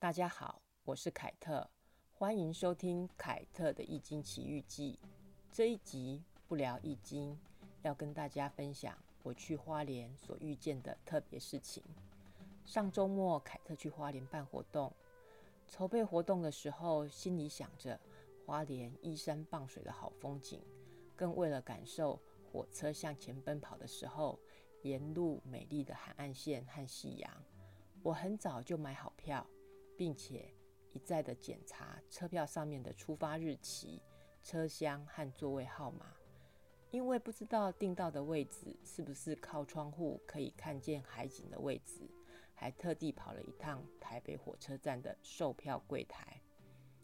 大家好，我是凯特，欢迎收听凯特的易经奇遇记。这一集不聊易经，要跟大家分享我去花莲所遇见的特别事情。上周末，凯特去花莲办活动，筹备活动的时候，心里想着花莲依山傍水的好风景，更为了感受火车向前奔跑的时候，沿路美丽的海岸线和夕阳。我很早就买好票，并且一再的检查车票上面的出发日期、车厢和座位号码。因为不知道订到的位置是不是靠窗户可以看见海景的位置，还特地跑了一趟台北火车站的售票柜台，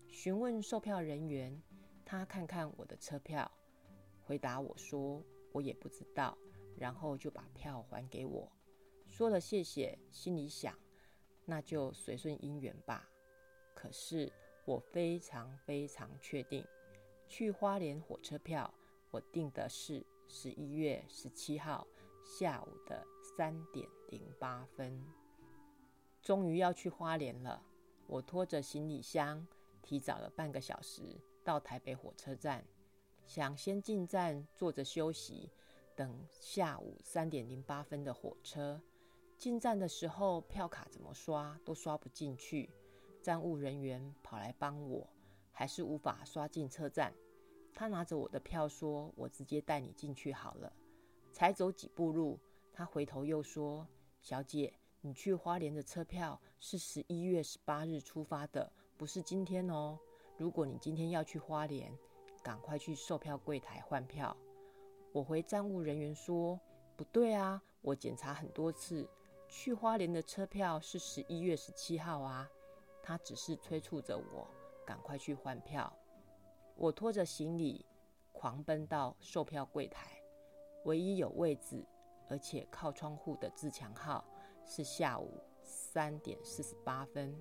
询问售票人员。他看看我的车票，回答我说：“我也不知道。”然后就把票还给我，说了谢谢，心里想。那就随顺因缘吧。可是我非常非常确定，去花莲火车票我订的是十一月十七号下午的三点零八分。终于要去花莲了，我拖着行李箱，提早了半个小时到台北火车站，想先进站坐着休息，等下午三点零八分的火车。进站的时候，票卡怎么刷都刷不进去，站务人员跑来帮我，还是无法刷进车站。他拿着我的票说：“我直接带你进去好了。”才走几步路，他回头又说：“小姐，你去花莲的车票是十一月十八日出发的，不是今天哦。如果你今天要去花莲，赶快去售票柜台换票。”我回站务人员说：“不对啊，我检查很多次。”去花莲的车票是十一月十七号啊，他只是催促着我赶快去换票。我拖着行李狂奔到售票柜台，唯一有位置而且靠窗户的自强号是下午三点四十八分，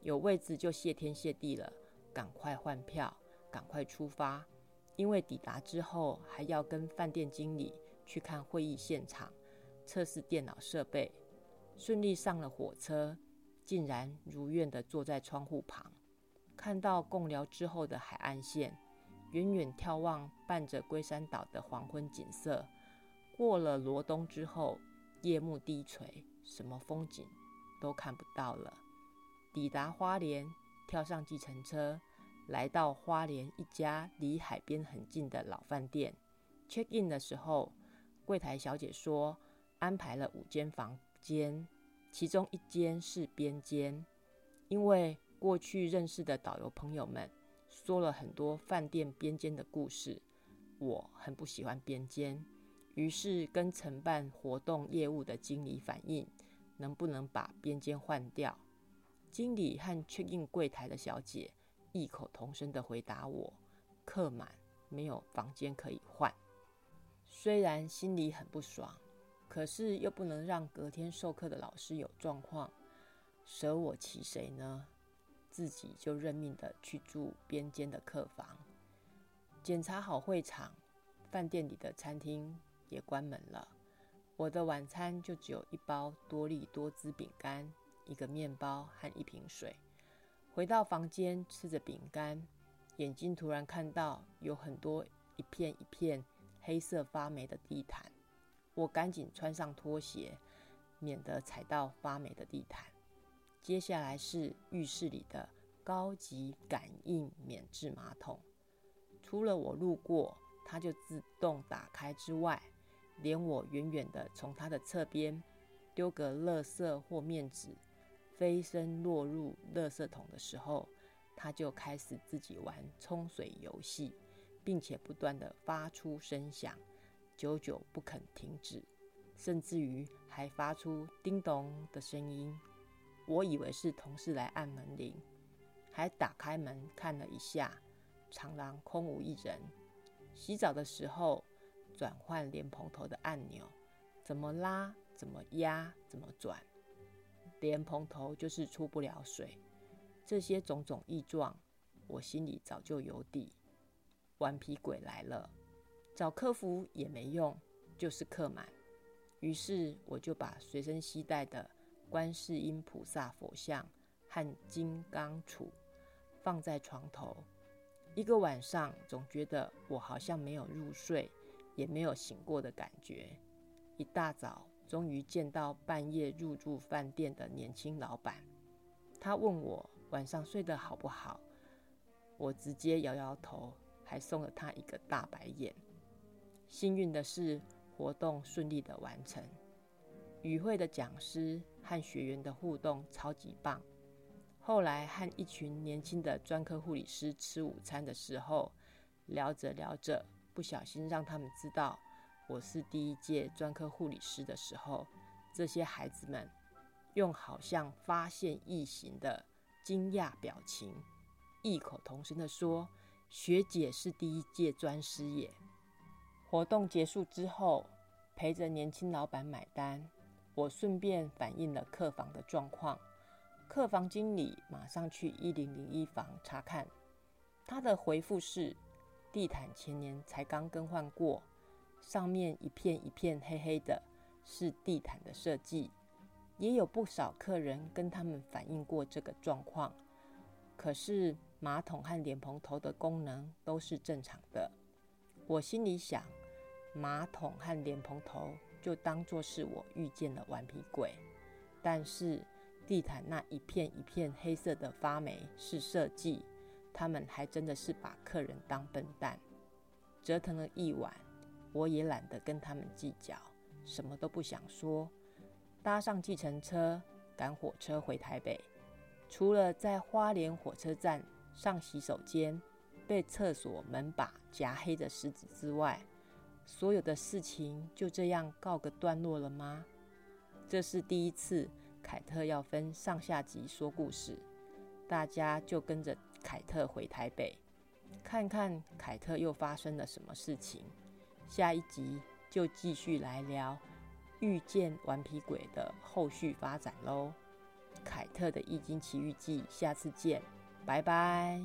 有位置就谢天谢地了，赶快换票，赶快出发。因为抵达之后还要跟饭店经理去看会议现场，测试电脑设备。顺利上了火车，竟然如愿的坐在窗户旁，看到共寮之后的海岸线，远远眺望伴着龟山岛的黄昏景色。过了罗东之后，夜幕低垂，什么风景都看不到了。抵达花莲，跳上计程车，来到花莲一家离海边很近的老饭店。check in 的时候，柜台小姐说安排了五间房。间，其中一间是边间，因为过去认识的导游朋友们说了很多饭店边间的故事，我很不喜欢边间，于是跟承办活动业务的经理反映，能不能把边间换掉？经理和 check in 柜台的小姐异口同声的回答我：客满，没有房间可以换。虽然心里很不爽。可是又不能让隔天授课的老师有状况，舍我其谁呢？自己就认命的去住边间的客房。检查好会场，饭店里的餐厅也关门了。我的晚餐就只有一包多利多滋饼干、一个面包和一瓶水。回到房间，吃着饼干，眼睛突然看到有很多一片一片黑色发霉的地毯。我赶紧穿上拖鞋，免得踩到发霉的地毯。接下来是浴室里的高级感应免治马桶，除了我路过它就自动打开之外，连我远远的从它的侧边丢个垃圾或面纸，飞身落入垃圾桶的时候，它就开始自己玩冲水游戏，并且不断的发出声响。久久不肯停止，甚至于还发出叮咚的声音。我以为是同事来按门铃，还打开门看了一下，长廊空无一人。洗澡的时候，转换莲蓬头的按钮，怎么拉、怎么压、怎么转，莲蓬头就是出不了水。这些种种异状，我心里早就有底。顽皮鬼来了。找客服也没用，就是客满。于是我就把随身携带的观世音菩萨佛像和金刚杵放在床头。一个晚上，总觉得我好像没有入睡，也没有醒过的感觉。一大早，终于见到半夜入住饭店的年轻老板。他问我晚上睡得好不好，我直接摇摇头，还送了他一个大白眼。幸运的是，活动顺利的完成。与会的讲师和学员的互动超级棒。后来和一群年轻的专科护理师吃午餐的时候，聊着聊着，不小心让他们知道我是第一届专科护理师的时候，这些孩子们用好像发现异形的惊讶表情，异口同声的说：“学姐是第一届专师耶！”活动结束之后，陪着年轻老板买单，我顺便反映了客房的状况。客房经理马上去一零零一房查看，他的回复是：地毯前年才刚更换过，上面一片一片黑黑的，是地毯的设计。也有不少客人跟他们反映过这个状况，可是马桶和脸蓬头的功能都是正常的。我心里想，马桶和莲蓬头就当作是我遇见了顽皮鬼，但是。地毯那一片一片黑色的发霉是设计，他们还真的是把客人当笨蛋，折腾了一晚，我也懒得跟他们计较，什么都不想说，搭上计程车赶火车回台北。除了在花莲火车站上洗手间被厕所门把夹黑的石子之外，所有的事情就这样告个段落了吗？这是第一次。凯特要分上下集说故事，大家就跟着凯特回台北，看看凯特又发生了什么事情。下一集就继续来聊遇见顽皮鬼的后续发展喽。凯特的《易经奇遇记》，下次见，拜拜。